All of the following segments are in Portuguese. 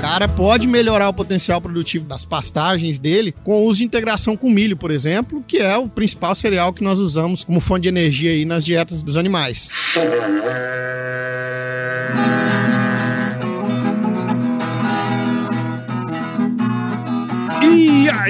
cara pode melhorar o potencial produtivo das pastagens dele com o uso de integração com milho, por exemplo, que é o principal cereal que nós usamos como fonte de energia aí nas dietas dos animais.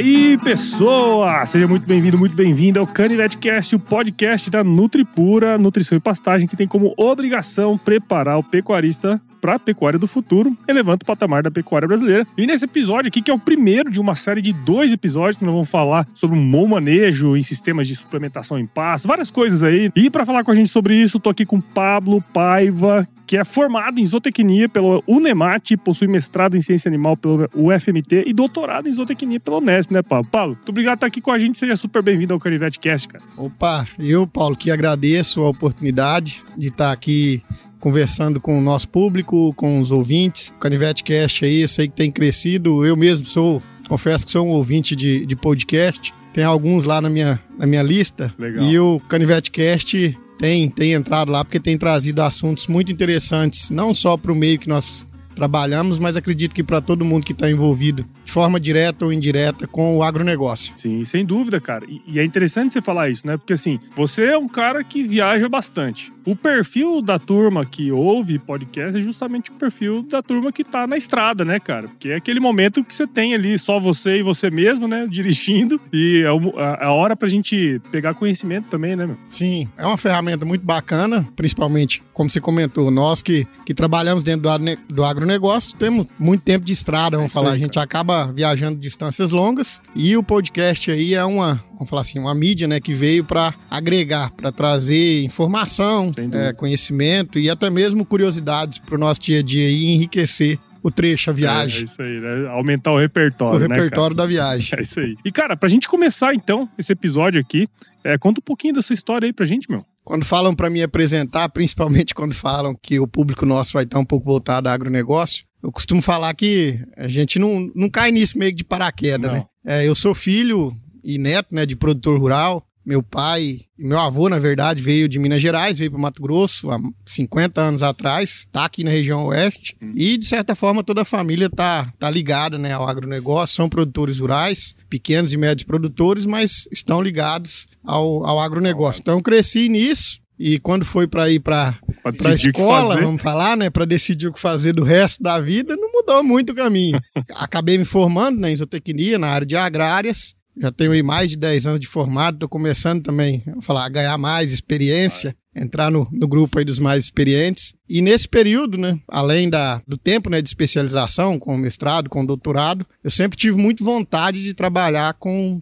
Aí, pessoa! Seja muito bem-vindo, muito bem-vinda ao CanivetCast, o podcast da Nutripura, Nutrição e Pastagem, que tem como obrigação preparar o pecuarista para a pecuária do futuro, elevando o patamar da pecuária brasileira. E nesse episódio aqui, que é o primeiro de uma série de dois episódios, que nós vamos falar sobre um bom manejo em sistemas de suplementação em pasto, várias coisas aí. E para falar com a gente sobre isso, tô aqui com Pablo Paiva, que é formado em zootecnia pelo Unemat, possui mestrado em ciência animal pelo UFMT e doutorado em zootecnia pelo Unesp, né, Pablo? Paulo, muito obrigado por estar aqui com a gente, seja super bem-vindo ao Canivete Cast, cara. Opa, eu, Paulo, que agradeço a oportunidade de estar aqui conversando com o nosso público, com os ouvintes. O Canivete Cast aí, eu sei que tem crescido. Eu mesmo sou, confesso que sou um ouvinte de, de podcast. Tem alguns lá na minha, na minha lista. Legal. E o Canivete Cast tem, tem entrado lá porque tem trazido assuntos muito interessantes, não só para o meio que nós trabalhamos, mas acredito que para todo mundo que está envolvido, de forma direta ou indireta, com o agronegócio. Sim, sem dúvida, cara. E, e, é interessante você falar isso, né? Porque assim, você é um cara que viaja bastante. O perfil da turma que ouve podcast é justamente o perfil da turma que tá na estrada, né, cara? Porque é aquele momento que você tem ali só você e você mesmo, né, dirigindo. E é a hora pra gente pegar conhecimento também, né, meu? Sim, é uma ferramenta muito bacana, principalmente, como você comentou, nós que, que trabalhamos dentro do, do agronegócio, temos muito tempo de estrada, vamos é falar. Aí, a gente acaba viajando distâncias longas e o podcast aí é uma, vamos falar assim, uma mídia, né, que veio para agregar, para trazer informação, é, conhecimento e até mesmo curiosidades para o nosso dia a dia e enriquecer o trecho, a viagem. É, é isso aí, né? Aumentar o repertório. O né, repertório da viagem. É isso aí. E, cara, pra gente começar então esse episódio aqui, é, conta um pouquinho dessa história aí pra gente, meu. Quando falam para me apresentar, principalmente quando falam que o público nosso vai estar um pouco voltado ao agronegócio, eu costumo falar que a gente não, não cai nisso meio de paraquedas, não. né? É, eu sou filho e neto, né, de produtor rural. Meu pai, meu avô, na verdade, veio de Minas Gerais, veio para Mato Grosso há 50 anos atrás, está aqui na região oeste. Hum. E, de certa forma, toda a família tá, tá ligada né, ao agronegócio, são produtores rurais, pequenos e médios produtores, mas estão ligados ao, ao agronegócio. Então, cresci nisso. E quando foi para ir para a escola, vamos falar, né, para decidir o que fazer do resto da vida, não mudou muito o caminho. Acabei me formando na né, isotecnia, na área de agrárias, já tenho aí mais de 10 anos de formado, estou começando também a falar, a ganhar mais experiência, entrar no, no grupo aí dos mais experientes. E nesse período, né, além da, do tempo né, de especialização, com mestrado, com doutorado, eu sempre tive muito vontade de trabalhar com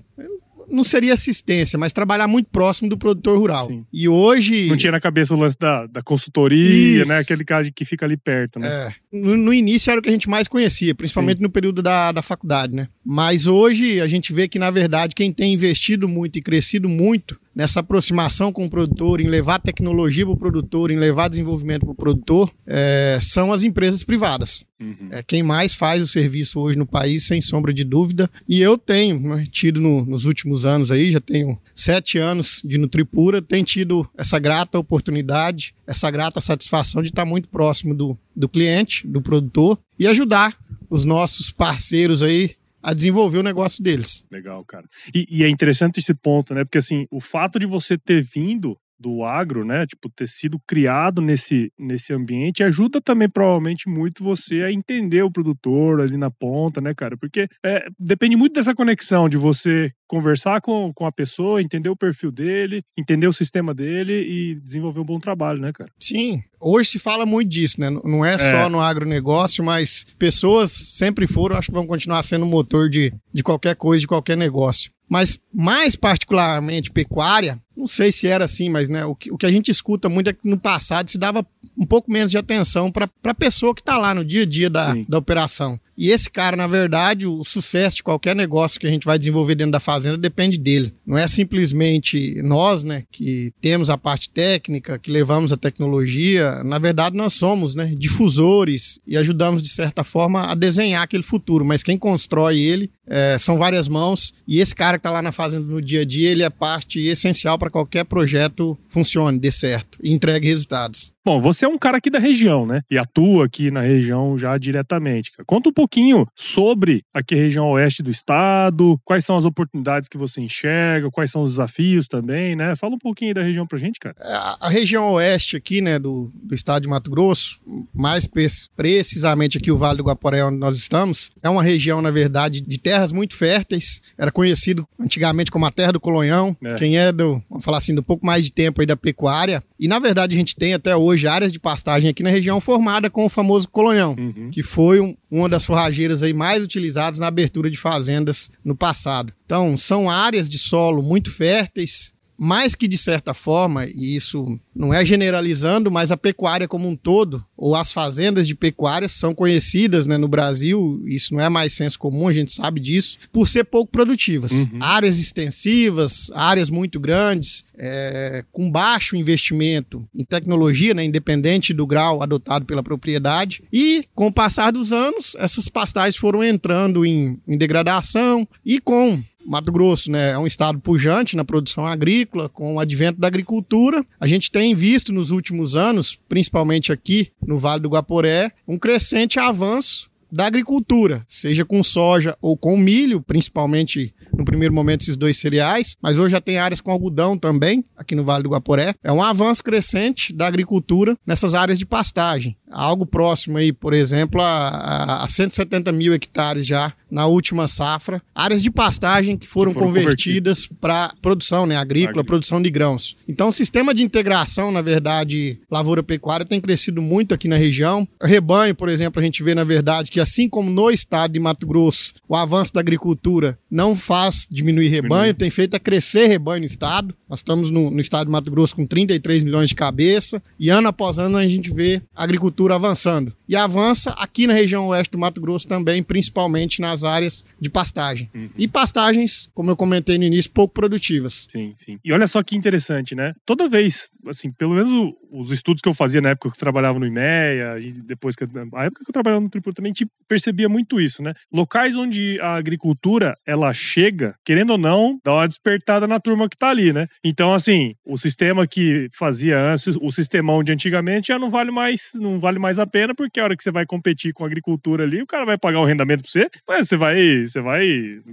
não seria assistência, mas trabalhar muito próximo do produtor rural. Sim. E hoje. Não tinha na cabeça o lance da, da consultoria, Isso. né? Aquele cara que fica ali perto, né? É. No, no, início era o que a gente mais conhecia, principalmente Sim. no período da, da faculdade, né? Mas hoje a gente vê que, na verdade, quem tem investido muito e crescido muito nessa aproximação com o produtor, em levar tecnologia para o produtor, em levar desenvolvimento para o produtor, é, são as empresas privadas. Uhum. É quem mais faz o serviço hoje no país, sem sombra de dúvida. E eu tenho né, tido no, nos últimos anos aí, já tenho sete anos de Nutripura, tenho tido essa grata oportunidade, essa grata satisfação de estar muito próximo do, do cliente, do produtor e ajudar os nossos parceiros aí a desenvolver o negócio deles. Legal, cara. E, e, é interessante esse ponto, né? Porque assim, o fato de você ter vindo do agro, né? Tipo, ter sido criado nesse, nesse ambiente ajuda também, provavelmente, muito você a entender o produtor ali na ponta, né, cara? Porque é, depende muito dessa conexão de você conversar com, com a pessoa, entender o perfil dele, entender o sistema dele e desenvolver um bom trabalho, né, cara? Sim. Hoje se fala muito disso, né? Não é, é. só no agronegócio, mas pessoas sempre foram, acho que vão continuar sendo motor de, de qualquer coisa, de qualquer negócio. Mas mais particularmente pecuária, não sei se era assim, mas né, o, que, o que a gente escuta muito é que no passado se dava um pouco menos de atenção para a pessoa que está lá no dia a dia da, da operação. E esse cara, na verdade, o sucesso de qualquer negócio que a gente vai desenvolver dentro da fazenda depende dele. Não é simplesmente nós, né, que temos a parte técnica, que levamos a tecnologia. Na verdade, nós somos, né, difusores e ajudamos, de certa forma, a desenhar aquele futuro. Mas quem constrói ele é, são várias mãos. E esse cara que está lá na fazenda no dia a dia, ele é parte essencial para qualquer projeto funcione, dê certo e entregue resultados. Bom, você é um cara aqui da região, né? E atua aqui na região já diretamente. Conta um pouquinho sobre aqui a região oeste do estado, quais são as oportunidades que você enxerga, quais são os desafios também, né? Fala um pouquinho da região pra gente, cara. É, a, região oeste aqui, né, do, do estado de Mato Grosso, mais precisamente aqui o Vale do Guaporé, onde nós estamos, é uma região, na verdade, de terras muito férteis. Era conhecido antigamente como a terra do Colonhão. É. Quem é do, vamos falar assim, do pouco mais de tempo aí da pecuária. E na verdade a gente tem até hoje áreas de pastagem aqui na região formada com o famoso Colonhão, uhum. que foi um, uma das forrageiras aí mais utilizadas na abertura de fazendas no passado. Então, são áreas de solo muito férteis, mais que de certa forma, e isso não é generalizando, mas a pecuária como um todo, ou as fazendas de pecuária, são conhecidas né, no Brasil, isso não é mais senso comum, a gente sabe disso, por ser pouco produtivas. Uhum. Áreas extensivas, áreas muito grandes, é, com baixo investimento em tecnologia, né, independente do grau adotado pela propriedade, e com o passar dos anos, essas pastagens foram entrando em, em degradação e com Mato Grosso né, é um estado pujante na produção agrícola, com o advento da agricultura. A gente tem visto nos últimos anos, principalmente aqui no Vale do Guaporé, um crescente avanço da agricultura, seja com soja ou com milho, principalmente no primeiro momento esses dois cereais, mas hoje já tem áreas com algodão também, aqui no Vale do Guaporé. É um avanço crescente da agricultura nessas áreas de pastagem. Algo próximo aí, por exemplo, a, a 170 mil hectares já na última safra. Áreas de pastagem que foram, que foram convertidas para produção né, agrícola, produção de grãos. Então, o sistema de integração, na verdade, lavoura-pecuária tem crescido muito aqui na região. Rebanho, por exemplo, a gente vê, na verdade, que assim como no estado de Mato Grosso, o avanço da agricultura não faz diminuir rebanho, tem feito a crescer rebanho no estado. Nós estamos no, no, estado de Mato Grosso com 33 milhões de cabeça e ano após ano a gente vê a agricultura avançando. E avança aqui na região oeste do Mato Grosso também, principalmente nas áreas de pastagem. Uhum. E pastagens, como eu comentei no início, pouco produtivas. Sim, sim. E olha só que interessante, né? Toda vez, assim, pelo menos os estudos que eu fazia na época que eu trabalhava no IMEA e depois que a época que eu trabalhava no Tripur também percebia muito isso, né? Locais onde a agricultura ela chega, querendo ou não, dá uma despertada na turma que tá ali, né? Então, assim, o sistema que fazia antes, o sistemão de antigamente já não vale mais, não vale mais a pena, porque a hora que você vai competir com a agricultura ali, o cara vai pagar um rendimento para você, mas você vai, você vai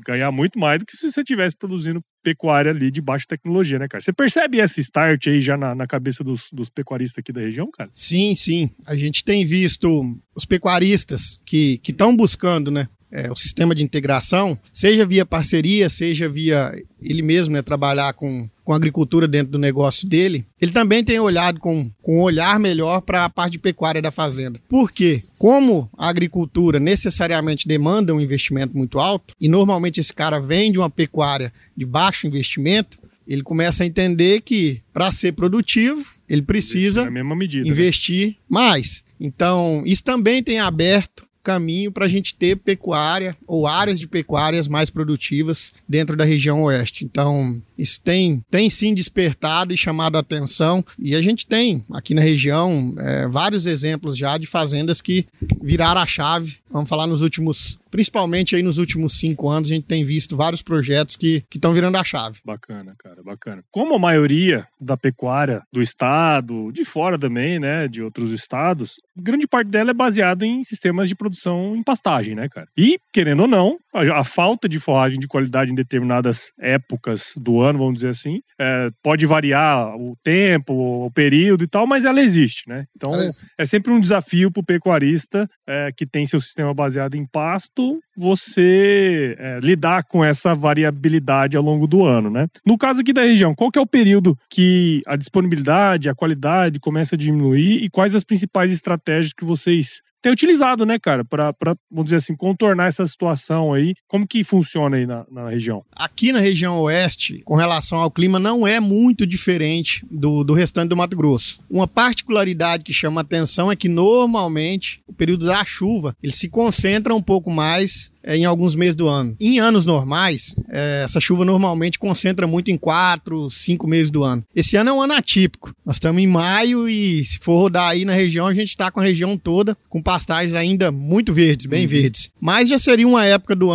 ganhar muito mais do que se você estivesse produzindo pecuária ali de baixa tecnologia, né, cara? Você percebe esse start aí já na, na cabeça dos, dos pecuaristas aqui da região, cara? Sim, sim. A gente tem visto os pecuaristas que estão buscando, né? É, o sistema de integração, seja via parceria, seja via ele mesmo né, trabalhar com, com agricultura dentro do negócio dele, ele também tem olhado com, com um olhar melhor para a parte de pecuária da fazenda. Por quê? Como a agricultura necessariamente demanda um investimento muito alto, e normalmente esse cara vem de uma pecuária de baixo investimento, ele começa a entender que para ser produtivo, ele precisa medida, né? investir né? mais. Então, isso também tem aberto caminho para a gente ter pecuária ou áreas de pecuárias mais produtivas dentro da região oeste. Então, isso tem, tem sim despertado e chamado a atenção. E a gente tem aqui na região é, vários exemplos já de fazendas que viraram a chave. Vamos falar nos últimos, principalmente aí nos últimos cinco anos, a gente tem visto vários projetos que estão virando a chave. Bacana, cara, bacana. Como a maioria da pecuária do estado, de fora também, né, de outros estados, grande parte dela é baseada em sistemas de produção em pastagem, né, cara? E, querendo ou não, a, a falta de forragem de qualidade em determinadas épocas do ano, vamos dizer assim, é, pode variar o tempo, o período e tal, mas ela existe, né? Então, é sempre um desafio para o pecuarista é, que tem seu sistema baseado em pasto, você é, lidar com essa variabilidade ao longo do ano, né? No caso aqui da região, qual que é o período que a disponibilidade, a qualidade começa a diminuir e quais as principais estratégias que vocês tem utilizado, né, cara, para, vamos dizer assim, contornar essa situação aí. Como que funciona aí na, na, região? Aqui na região oeste, com relação ao clima, não é muito diferente do, do restante do Mato Grosso. Uma particularidade que chama atenção é que normalmente o período da chuva ele se concentra um pouco mais é, em alguns meses do ano. Em anos normais, é, essa chuva normalmente concentra muito em quatro, cinco meses do ano. Esse ano é um ano atípico. Nós estamos em maio e se for rodar aí na região, a gente está com a região toda com pastagens ainda muito verdes, bem uhum. verdes. Mas já seria uma época do ano,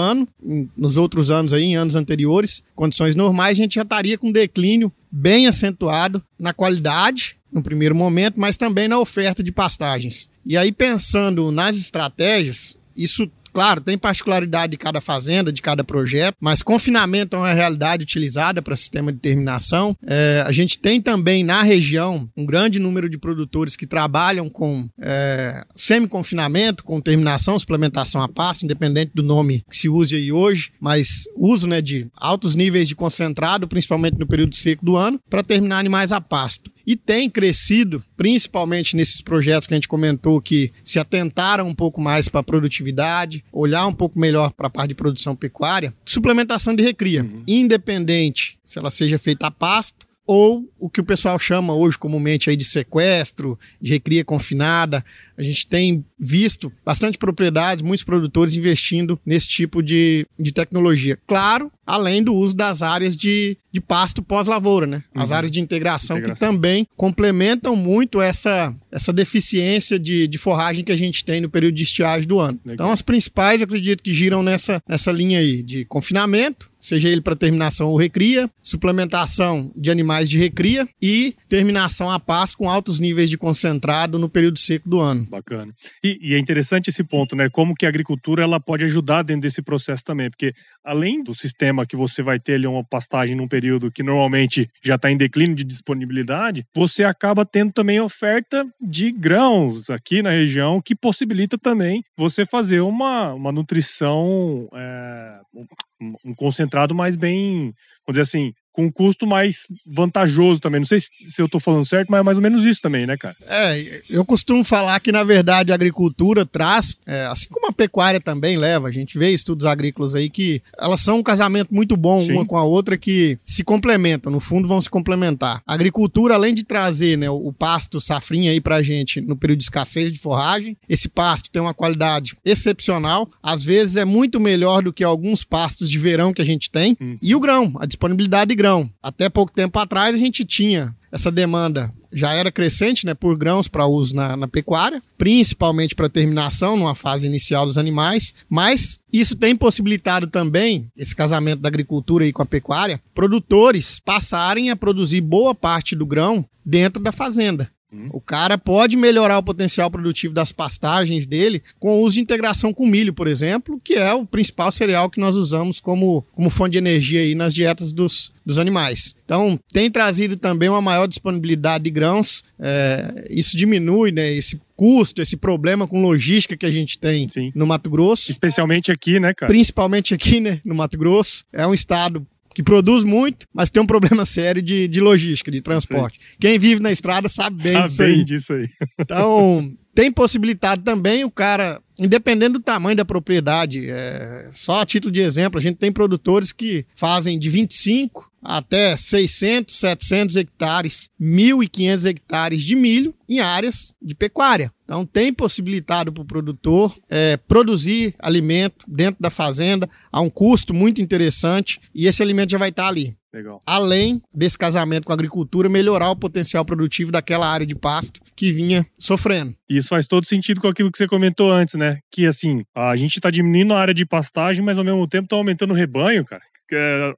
nos outros anos aí, em anos anteriores, condições normais, a gente já estaria com declínio bem acentuado na qualidade no primeiro momento, mas também na oferta de pastagens. E aí, pensando nas estratégias, isso Claro, tem particularidade de cada fazenda, de cada projeto, mas confinamento é uma realidade utilizada para sistema de terminação. É, a gente tem também na região um grande número de produtores que trabalham com é, semi-confinamento, com terminação, suplementação a pasto, independente do nome que se use aí hoje, mas uso né, de altos níveis de concentrado, principalmente no período seco do ano, para terminar animais a pasto e tem crescido, principalmente nesses projetos que a gente comentou que se atentaram um pouco mais para a produtividade, olhar um pouco melhor para a parte de produção pecuária, suplementação de recria, uhum. independente se ela seja feita a pasto ou o que o pessoal chama hoje comumente aí de sequestro, de recria confinada. A gente tem visto bastante propriedades, muitos produtores investindo nesse tipo de, de tecnologia. Claro, além do uso das áreas de, de pasto pós-lavoura, né? As uhum. áreas de integração, integração, que também complementam muito essa, essa deficiência de, de forragem que a gente tem no período de estiagem do ano. Legal. Então, as principais, acredito que giram nessa, nessa linha aí de confinamento, seja ele para terminação ou recria, suplementação de animais de recria e terminação a pasto com altos níveis de concentrado no período seco do ano. Bacana. E, e, é interessante esse ponto, né? Como que a agricultura ela pode ajudar dentro desse processo também, porque além do sistema que você vai ter ali uma pastagem num período que normalmente já está em declínio de disponibilidade, você acaba tendo também oferta de grãos aqui na região que possibilita também você fazer uma, uma nutrição, é, um concentrado mais bem, vamos dizer assim, com um custo mais vantajoso também. Não sei se, eu estou falando certo, mas é mais ou menos isso também, né, cara? É, eu costumo falar que, na verdade, a agricultura traz, é, assim como a pecuária também leva, a gente vê estudos agrícolas aí que elas são um casamento muito bom Sim. uma com a outra que se complementam, no fundo vão se complementar. A agricultura, além de trazer né, o pasto safrinha aí pra gente no período de escassez de forragem, esse pasto tem uma qualidade excepcional, às vezes é muito melhor do que alguns pastos de verão que a gente tem, hum. e o grão, a disponibilidade de grão. Até pouco tempo atrás a gente tinha essa demanda. Já era crescente né, por grãos para uso na, na, pecuária, principalmente para terminação numa fase inicial dos animais, mas isso tem possibilitado também, esse casamento da agricultura aí com a pecuária, produtores passarem a produzir boa parte do grão dentro da fazenda. Hum. O cara pode melhorar o potencial produtivo das pastagens dele com o uso de integração com milho, por exemplo, que é o principal cereal que nós usamos como, como fonte de energia aí nas dietas dos, dos animais. Então, tem trazido também uma maior disponibilidade de grãos. É, isso diminui né, esse custo, esse problema com logística que a gente tem Sim. no Mato Grosso. Especialmente aqui, né, cara? Principalmente aqui, né, no Mato Grosso. É um estado que produz muito, mas tem um problema sério de, de logística, de transporte. Quem vive na estrada sabe bem sabe disso aí. disso aí. Então, tem possibilitado também o cara, independendo do tamanho da propriedade, é, só a título de exemplo, a gente tem produtores que fazem de 25 até 600, 700 hectares, 1.500 hectares de milho em áreas de pecuária. Então, tem possibilitado para o produtor é, produzir alimento dentro da fazenda a um custo muito interessante e esse alimento já vai estar ali. Legal. Além desse casamento com a agricultura, melhorar o potencial produtivo daquela área de pasto que vinha sofrendo. Isso faz todo sentido com aquilo que você comentou antes, né? Que assim, a gente está diminuindo a área de pastagem, mas ao mesmo tempo está aumentando o rebanho, cara é,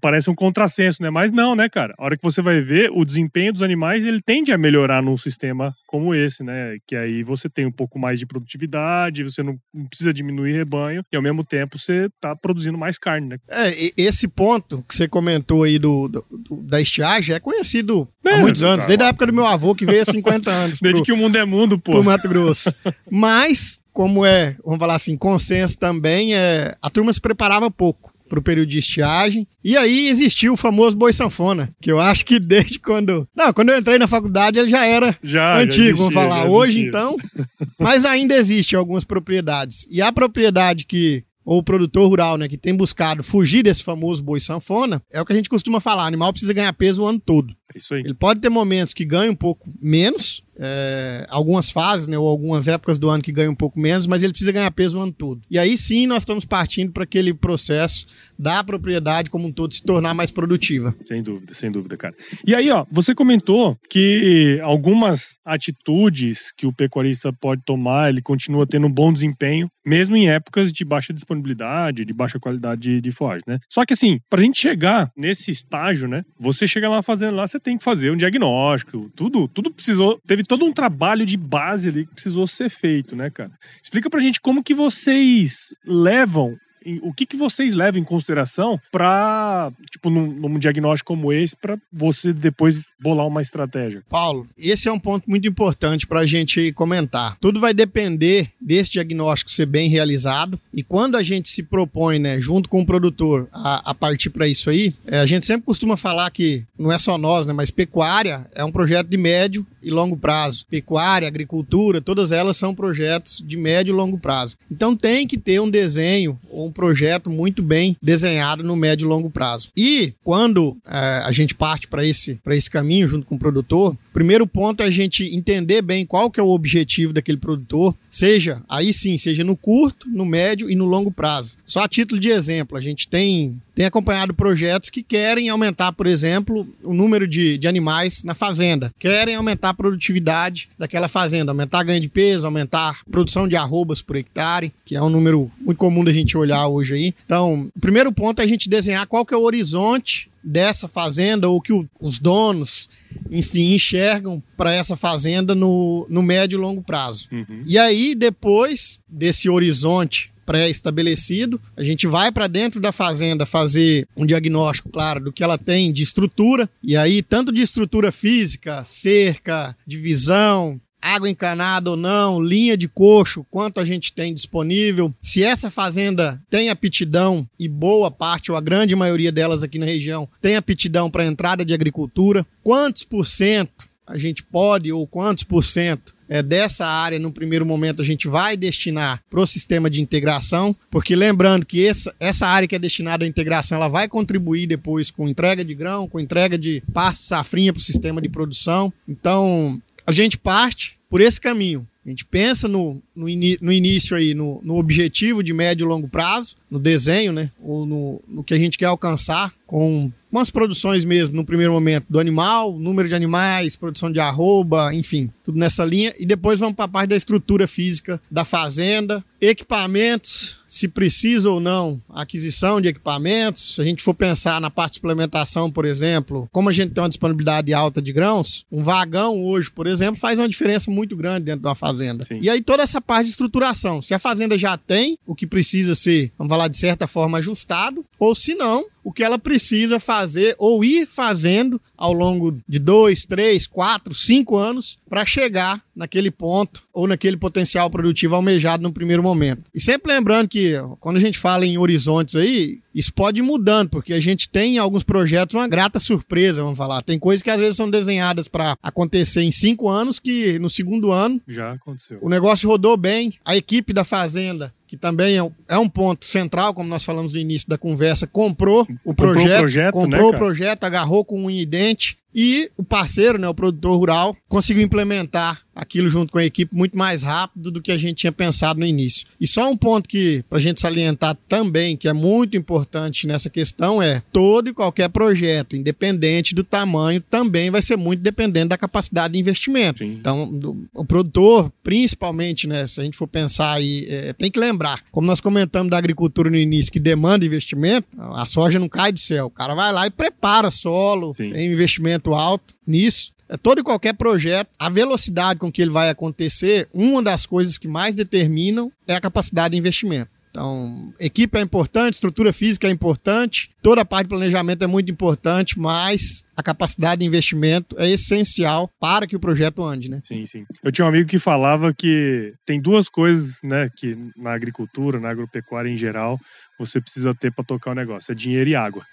parece um contrassenso, né? Mas não, né, cara? A hora que você vai ver, o desempenho dos animais, ele tende a melhorar num sistema como esse, né? Que aí você tem um pouco mais de produtividade, você não precisa diminuir rebanho e ao mesmo tempo você tá produzindo mais carne, né? É, esse ponto que você comentou aí do, do, do da estiagem é conhecido é, há muitos anos, desde a época do meu avô que veio há 50 anos. desde pro, que o mundo é mundo, pô. Pro Mato Grosso. Mas como é, vamos falar assim, consenso também, é, a turma se preparava pouco para o período de estiagem. E aí existiu o famoso boi sanfona, que eu acho que desde quando. Não, quando eu entrei na faculdade ele já era já, antigo, já existia, vamos falar. Hoje, então. Mas ainda existe algumas propriedades. E a propriedade que ou o produtor rural, né, que tem buscado fugir desse famoso boi sanfona, é o que a gente costuma falar, o animal precisa ganhar peso o ano todo. É isso aí. Ele pode ter momentos que ganha um pouco menos, é, algumas fases, né, ou algumas épocas do ano que ganha um pouco menos, mas ele precisa ganhar peso o ano todo. E aí sim nós estamos partindo para aquele processo da propriedade como um todo se tornar mais produtiva. Sem dúvida, sem dúvida, cara. E aí, ó, você comentou que algumas atitudes que o pecuarista pode tomar, ele continua tendo um bom desempenho, mesmo em épocas de baixa disponibilidade, de baixa qualidade de, de forragem, né? Só que assim, para a gente chegar nesse estágio, né, você chega lá fazendo lá, você tem que fazer um diagnóstico, tudo, tudo precisou, teve todo um trabalho de base ali que precisou ser feito, né, cara? Explica pra gente como que vocês levam o que, que vocês levam em consideração para, tipo, num, num, diagnóstico como esse, para você depois bolar uma estratégia? Paulo, esse é um ponto muito importante para a gente comentar. Tudo vai depender desse diagnóstico ser bem realizado e quando a gente se propõe, né, junto com o produtor, a, a partir para isso aí, é, a gente sempre costuma falar que não é só nós, né, mas pecuária é um projeto de médio e longo prazo. Pecuária, agricultura, todas elas são projetos de médio e longo prazo. Então tem que ter um desenho ou um projeto muito bem desenhado no médio e longo prazo. E quando é, a gente parte para esse, esse caminho junto com o produtor, primeiro ponto é a gente entender bem qual que é o objetivo daquele produtor, seja, aí sim, seja no curto, no médio e no longo prazo. Só a título de exemplo, a gente tem tem acompanhado projetos que querem aumentar, por exemplo, o número de, de animais na fazenda, querem aumentar a produtividade daquela fazenda, aumentar ganho de peso, aumentar a produção de arrobas por hectare, que é um número muito comum da gente olhar hoje aí. Então, o primeiro ponto é a gente desenhar qual que é o horizonte dessa fazenda ou que o, os donos, enfim, enxergam para essa fazenda no, no médio e longo prazo. Uhum. E aí, depois desse horizonte pré-estabelecido. A gente vai para dentro da fazenda fazer um diagnóstico, claro, do que ela tem de estrutura. E aí, tanto de estrutura física, cerca, divisão, água encanada ou não, linha de coxo, quanto a gente tem disponível, se essa fazenda tem aptidão e boa parte ou a grande maioria delas aqui na região tem aptidão para entrada de agricultura, quantos por cento a gente pode ou quantos por cento é, dessa área, no primeiro momento, a gente vai destinar para o sistema de integração, porque lembrando que essa, essa área que é destinada à integração, ela vai contribuir depois com entrega de grão, com entrega de pasto safrinha para o sistema de produção. Então, a gente parte por esse caminho. A gente pensa no, no, no início aí, no, no, objetivo de médio e longo prazo, no desenho, né? Ou no, no que a gente quer alcançar com umas produções mesmo, no primeiro momento, do animal, número de animais, produção de arroba, enfim, tudo nessa linha. E depois vamos para a parte da estrutura física da fazenda, equipamentos, se precisa ou não aquisição de equipamentos. Se a gente for pensar na parte de suplementação, por exemplo, como a gente tem uma disponibilidade alta de grãos, um vagão hoje, por exemplo, faz uma diferença muito grande dentro de uma fazenda. Sim. E aí toda essa parte de estruturação, se a fazenda já tem o que precisa ser, vamos falar de certa forma ajustado, ou se não, o que ela precisa fazer ou ir fazendo ao longo de dois, três, quatro, cinco anos para chegar naquele ponto ou naquele potencial produtivo almejado no primeiro momento. E sempre lembrando que quando a gente fala em horizontes aí, isso pode ir mudando, porque a gente tem em alguns projetos uma grata surpresa, vamos falar. Tem coisas que às vezes são desenhadas para acontecer em cinco anos, que no segundo ano já aconteceu. O negócio rodou bem, a equipe da fazenda que também é um é ponto central, como nós falamos no início da conversa, comprou o projeto, comprou o projeto, comprou né, o projeto agarrou com um dente e o parceiro, né, o produtor rural, conseguiu implementar aquilo junto com a equipe muito mais rápido do que a gente tinha pensado no início. E só um ponto que para a gente salientar também, que é muito importante nessa questão, é todo e qualquer projeto, independente do tamanho, também vai ser muito dependente da capacidade de investimento. Sim. Então, do, o produtor, principalmente, né, se a gente for pensar aí, é, tem que lembrar, como nós comentamos da agricultura no início, que demanda investimento, a soja não cai do céu. O cara vai lá e prepara solo, Sim. tem investimento investimento alto nisso. É todo e qualquer projeto, a velocidade com que ele vai acontecer, uma das coisas que mais determinam é a capacidade de investimento. Então, equipe é importante, estrutura física é importante, toda a parte de planejamento é muito importante, mas a capacidade de investimento é essencial para que o projeto ande, né? Sim, sim. Eu tinha um amigo que falava que tem duas coisas, né, que na agricultura, na agropecuária em geral, você precisa ter para tocar o negócio: é dinheiro e água.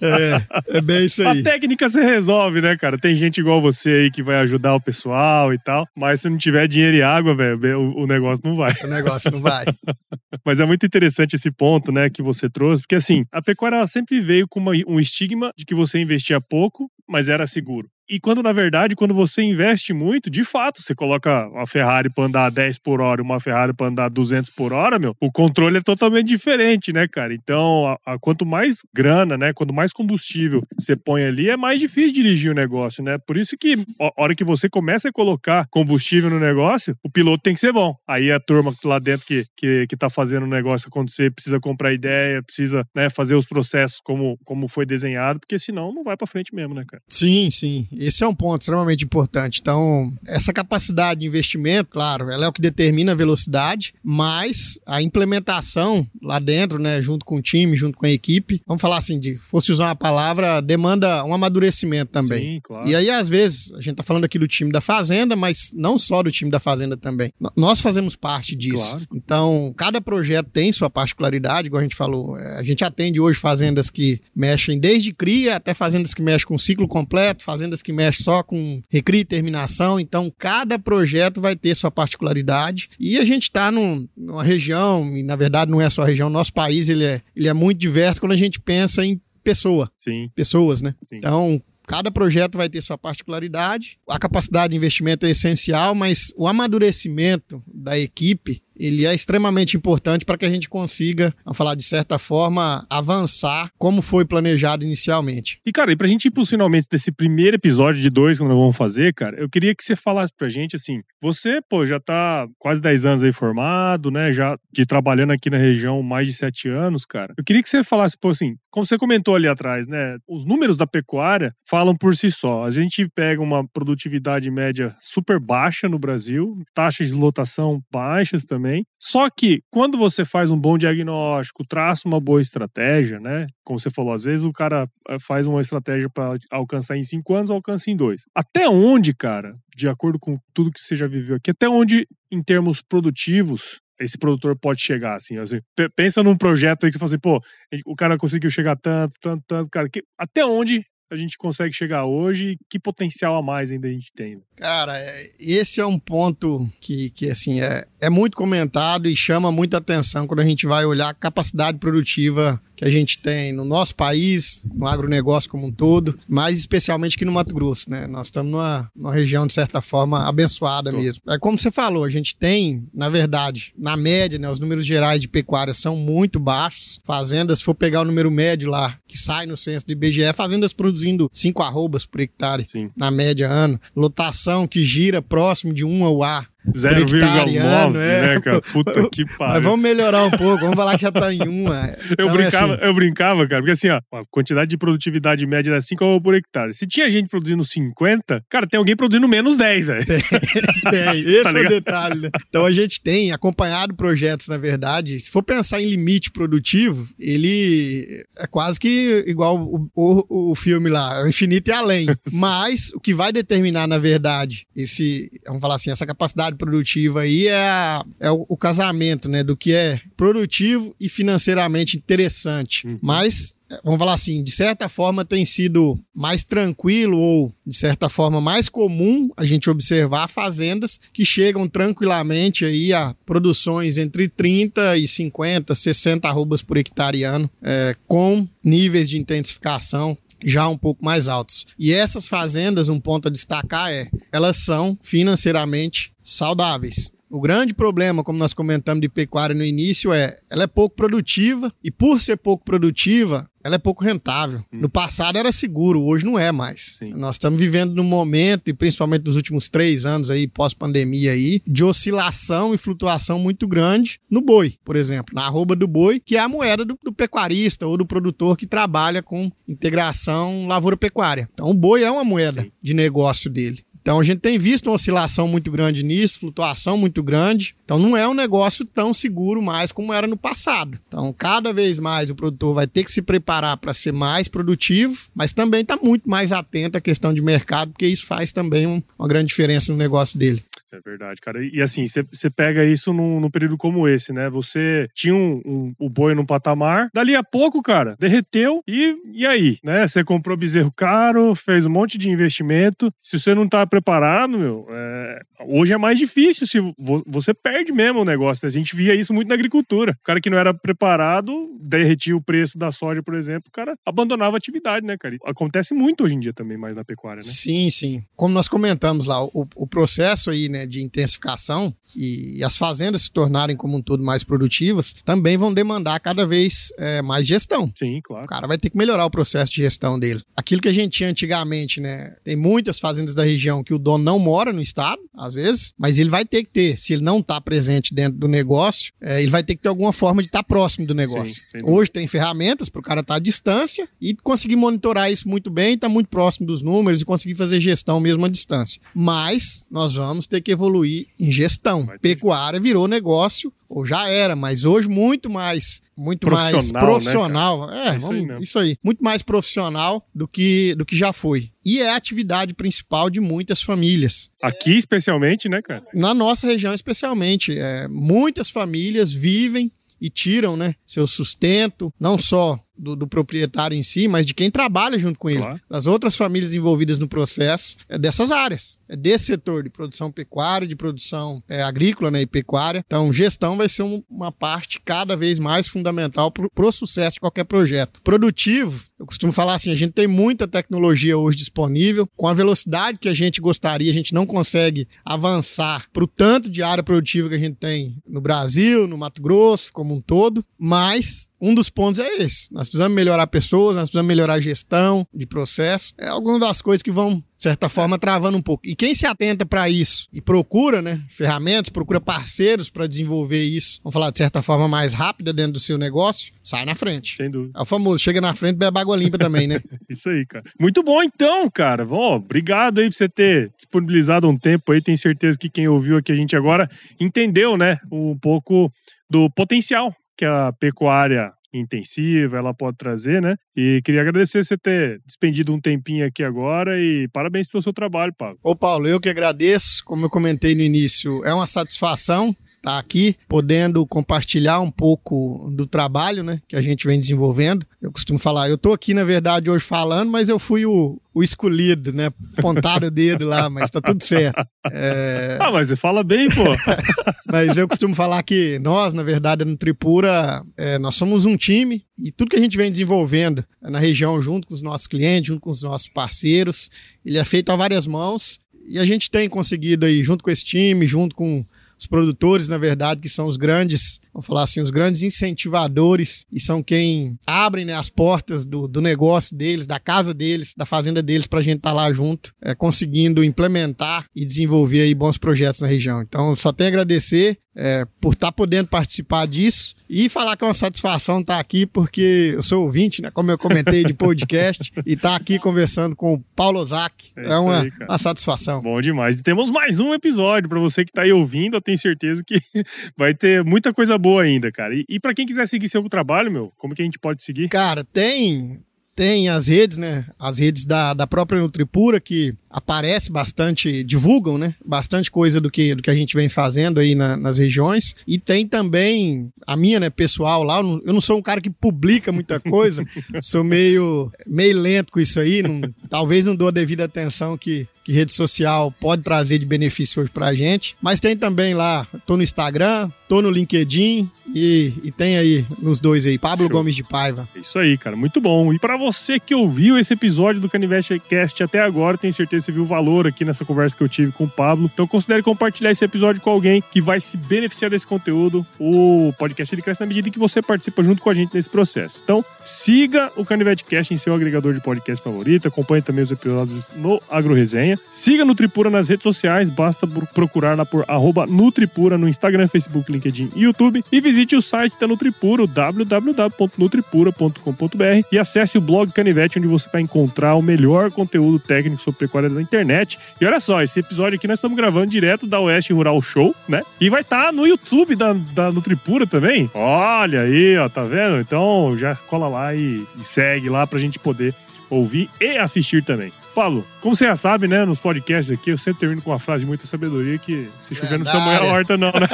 é, é bem isso aí. A técnica você resolve, né, cara? Tem gente igual você aí que vai ajudar o pessoal e tal, mas se não tiver dinheiro e água, velho, o, o negócio não vai. O negócio não vai. mas é muito interessante esse ponto, né, que você trouxe, porque assim, a pecuária sempre veio com uma, um estigma de que você investia pouco, mas era seguro. E quando, na verdade, quando você investe muito, de fato, você coloca uma Ferrari para andar 10 por hora e uma Ferrari para andar 200 por hora, meu, o controle é totalmente diferente, né, cara? Então, a, a, quanto mais grana, né, quanto mais combustível você põe ali, é mais difícil dirigir o negócio, né? Por isso que, a hora que você começa a colocar combustível no negócio, o piloto tem que ser bom. Aí a turma lá dentro que, que, que tá fazendo o negócio acontecer precisa comprar ideia, precisa né, fazer os processos como, como foi desenhado, porque senão não vai para frente mesmo, né, cara? Sim, sim. Esse é um ponto extremamente importante. Então, essa capacidade de investimento, claro, ela é o que determina a velocidade, mas a implementação lá dentro, né, junto com o time, junto com a equipe, vamos falar assim, de fosse usar uma palavra, demanda um amadurecimento também. Sim, claro. E aí, às vezes, a gente tá falando aqui do time da Fazenda, mas não só do time da Fazenda também. Nós fazemos parte disso. Claro. Então, cada projeto tem sua particularidade, igual a gente falou. É, a gente atende hoje fazendas que mexem desde cria até fazendas que mexem com ciclo completo, fazendas que mexem só com recria e terminação. Então, cada projeto vai ter sua particularidade. E a gente está num, numa região, e na verdade não é só a região, nosso país ele é, ele é muito diverso quando a gente pensa em pessoa. Sim. Pessoas, né? Sim. Então, Cada projeto vai ter sua particularidade. A capacidade de investimento é essencial, mas o amadurecimento da equipe ele é extremamente importante para que a gente consiga, vamos falar de certa forma, avançar como foi planejado inicialmente. E, cara, e pra gente ir pros finalmente desse primeiro episódio de dois que nós vamos fazer, cara, eu queria que você falasse pra gente, assim, você, pô, já tá quase 10 anos aí formado, né, já de trabalhando aqui na região mais de 7 anos, cara. Eu queria que você falasse, pô, assim, como você comentou ali atrás, né, os números da pecuária falam por si só. A gente pega uma produtividade média super baixa no Brasil, taxas de lotação baixas também, também. Só que quando você faz um bom diagnóstico, traça uma boa estratégia, né? Como você falou, às vezes o cara eh, faz uma estratégia para alcançar em cinco anos, alcança em dois. Até onde, cara, de acordo com tudo que você já viveu aqui, até onde, em termos produtivos, esse produtor pode chegar, assim, assim, pensa num projeto aí que você fala assim, pô, o cara conseguiu chegar tanto, tanto, tanto, cara, que, até onde a gente consegue chegar hoje e que potencial a mais ainda a gente tem? Cara, é, esse é um ponto que, que assim, é, é muito comentado e chama muita atenção quando a gente vai olhar a capacidade produtiva que a gente tem no nosso país, no agronegócio como um todo, mas especialmente aqui no Mato Grosso, né? Nós estamos numa, numa região, de certa forma, abençoada mesmo. É como você falou, a gente tem, na verdade, na média, né, os números gerais de pecuária são muito baixos. Fazendas, se for pegar o número médio lá, que sai no censo do IBGE, fazendas produzindo 5 arrobas por hectare, Sim. na média ano. Lotação que gira próximo de 1 ao ar 0,9, é. né, cara? Puta que pariu. Mas vamos melhorar um pouco, vamos falar que já tá em uma. Então, eu, brincava, assim... eu brincava, cara, porque assim, ó, a quantidade de produtividade média era 5 por hectare. Se tinha gente produzindo 50, cara, tem alguém produzindo menos 10, velho. Tem, tem. esse tá é o detalhe, né? Então a gente tem acompanhado projetos, na verdade, se for pensar em limite produtivo, ele é quase que igual o, o, o filme lá, é o infinito e além. Mas o que vai determinar, na verdade, esse, vamos falar assim, essa capacidade produtiva aí é, a, é o, o, casamento, né? Do que é produtivo e financeiramente interessante. Uhum. Mas, vamos falar assim, de certa forma tem sido mais tranquilo ou, de certa forma, mais comum a gente observar fazendas que chegam tranquilamente aí a produções entre 30 e 50, 60 arrobas por hectare ano, é, com níveis de intensificação já um pouco mais altos. E essas fazendas, um ponto a destacar é, elas são financeiramente saudáveis. O grande problema, como nós comentamos de pecuária no início, é ela é pouco produtiva e por ser pouco produtiva, ela é pouco rentável. Hum. No passado era seguro, hoje não é mais. Sim. Nós estamos vivendo num momento, e principalmente nos últimos três anos aí, pós-pandemia aí, de oscilação e flutuação muito grande no boi, por exemplo, na arroba do boi, que é a moeda do, do pecuarista ou do produtor que trabalha com integração lavoura-pecuária. Então o boi é uma moeda Sim. de negócio dele. Então a gente tem visto uma oscilação muito grande nisso, flutuação muito grande. Então não é um negócio tão seguro mais como era no passado. Então cada vez mais o produtor vai ter que se preparar para ser mais produtivo, mas também está muito mais atento à questão de mercado, porque isso faz também uma grande diferença no negócio dele. É verdade, cara. E assim, você pega isso num, num, período como esse, né? Você tinha um, um, o boi num patamar, dali a pouco, cara, derreteu e, e aí, né? Você comprou bezerro caro, fez um monte de investimento. Se você não tá preparado, meu, é... hoje é mais difícil. Se você perde mesmo o negócio. Né? A gente via isso muito na agricultura. O cara que não era preparado, derretia o preço da soja, por exemplo, o cara abandonava a atividade, né, cara? Acontece muito hoje em dia também mais na pecuária, né? Sim, sim. Como nós comentamos lá, o, o processo aí, né, de intensificação e, e, as fazendas se tornarem como um todo mais produtivas, também vão demandar cada vez é, mais gestão. Sim, claro. O cara vai ter que melhorar o processo de gestão dele. Aquilo que a gente tinha antigamente, né? Tem muitas fazendas da região que o dono não mora no estado, às vezes, mas ele vai ter que ter, se ele não está presente dentro do negócio, é, ele vai ter que ter alguma forma de estar tá próximo do negócio. Sim, Hoje tem ferramentas para o cara estar tá à distância e conseguir monitorar isso muito bem, estar tá muito próximo dos números e conseguir fazer gestão mesmo à distância. Mas nós vamos ter que evoluir em gestão. Pecuária virou negócio, ou já era, mas hoje muito mais muito profissional, mais profissional. Né, é, é, isso, vamos, aí isso, aí Muito mais profissional do que, do que já foi. E é a atividade principal de muitas famílias. Aqui, especialmente, né, cara? Na nossa região, especialmente. É, muitas famílias vivem e tiram né, seu sustento, não só do, do, proprietário em si, mas de quem trabalha junto com ele, claro. das outras famílias envolvidas no processo, é dessas áreas, é desse setor de produção pecuária, de produção é, agrícola né, e pecuária. Então, gestão vai ser um, uma parte cada vez mais fundamental para o sucesso de qualquer projeto. Produtivo, eu costumo falar assim, a gente tem muita tecnologia hoje disponível, com a velocidade que a gente gostaria, a gente não consegue avançar para o tanto de área produtiva que a gente tem no Brasil, no Mato Grosso, como um todo, mas um dos pontos é esse. Nós precisamos melhorar pessoas, nós precisamos melhorar a gestão de processo. É alguma das coisas que vão, de certa forma, travando um pouco. E quem se atenta para isso e procura né, ferramentas, procura parceiros para desenvolver isso, vamos falar de certa forma mais rápida dentro do seu negócio, sai na frente. Sem dúvida. É o famoso, chega na frente, bebe água limpa também, né? isso aí, cara. Muito bom então, cara. Bom, obrigado aí por você ter disponibilizado um tempo aí. Tenho certeza que quem ouviu aqui a gente agora entendeu, né, um pouco do potencial que a pecuária intensiva ela pode trazer, né? E queria agradecer você ter despendido um tempinho aqui agora e parabéns pelo seu trabalho, Paulo. Ô, Paulo, eu que agradeço. Como eu comentei no início, é uma satisfação estar tá aqui, podendo compartilhar um pouco do trabalho né, que a gente vem desenvolvendo. Eu costumo falar, eu estou aqui, na verdade, hoje falando, mas eu fui o, o escolhido, né? Pontaram o dedo lá, mas tá tudo certo. É... Ah, mas você fala bem, pô. mas eu costumo falar que nós, na verdade, no Tripura, é, nós somos um time e tudo que a gente vem desenvolvendo na região, junto com os nossos clientes, junto com os nossos parceiros, ele é feito a várias mãos e a gente tem conseguido aí, junto com esse time, junto com os produtores, na verdade, que são os grandes, vamos falar assim, os grandes incentivadores e são quem abrem né, as portas do, do negócio deles, da casa deles, da fazenda deles, para a gente estar tá lá junto, é, conseguindo implementar e desenvolver aí bons projetos na região. Então, só tenho a agradecer é, por estar tá podendo participar disso e falar que é uma satisfação estar tá aqui, porque eu sou ouvinte, né? Como eu comentei de podcast, e estar tá aqui conversando com o Paulo Ozaki é, é uma, aí, uma, satisfação. Bom demais. E temos mais um episódio para você que está aí ouvindo, eu tenho certeza que vai ter muita coisa boa ainda, cara. E, e para quem quiser seguir seu trabalho, meu, como que a gente pode seguir? Cara, tem tem as redes, né? As redes da, da própria Nutripura que aparece bastante, divulgam, né? Bastante coisa do que, do que a gente vem fazendo aí na, nas regiões. E tem também a minha, né, pessoal lá. Eu não sou um cara que publica muita coisa, sou meio, meio lento com isso aí. Não, talvez não dou a devida atenção que, que rede social pode trazer de benefício hoje pra gente. Mas tem também lá, tô no Instagram, tô no LinkedIn e, e tem aí nos dois aí, Pablo Show. Gomes de Paiva. Isso aí, cara, muito bom. E para você que ouviu esse episódio do Canivete Cast até agora, tenho certeza que você viu o valor aqui nessa conversa que eu tive com o Pablo. Então considere compartilhar esse episódio com alguém que vai se beneficiar desse conteúdo. O podcast ele cresce na medida que você participa junto com a gente nesse processo. Então, siga o Canivete Cast em seu agregador de podcast favorito, acompanhe também os episódios no Agro Resenha. Siga Nutripura nas redes sociais, basta procurar lá por Nutripura no Instagram, Facebook, LinkedIn e YouTube. E visite o site da Nutripura, www.nutripura.com.br e acesse o blog Canivete, onde você vai encontrar o melhor conteúdo técnico sobre pecuária da internet. E olha só, esse episódio aqui nós estamos gravando direto da Oeste Rural Show, né? E vai estar tá no YouTube da, da Nutripura também. Olha aí, ó, tá vendo? Então já cola lá e, e segue lá pra gente poder ouvir e assistir também. Paulo, como você já sabe, né, nos podcasts aqui, eu sempre termino com uma frase de muita sabedoria que se chover não precisa molhar a horta não, né?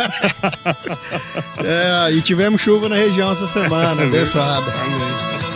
é, e tivemos chuva na região essa semana, abençoada. Amém.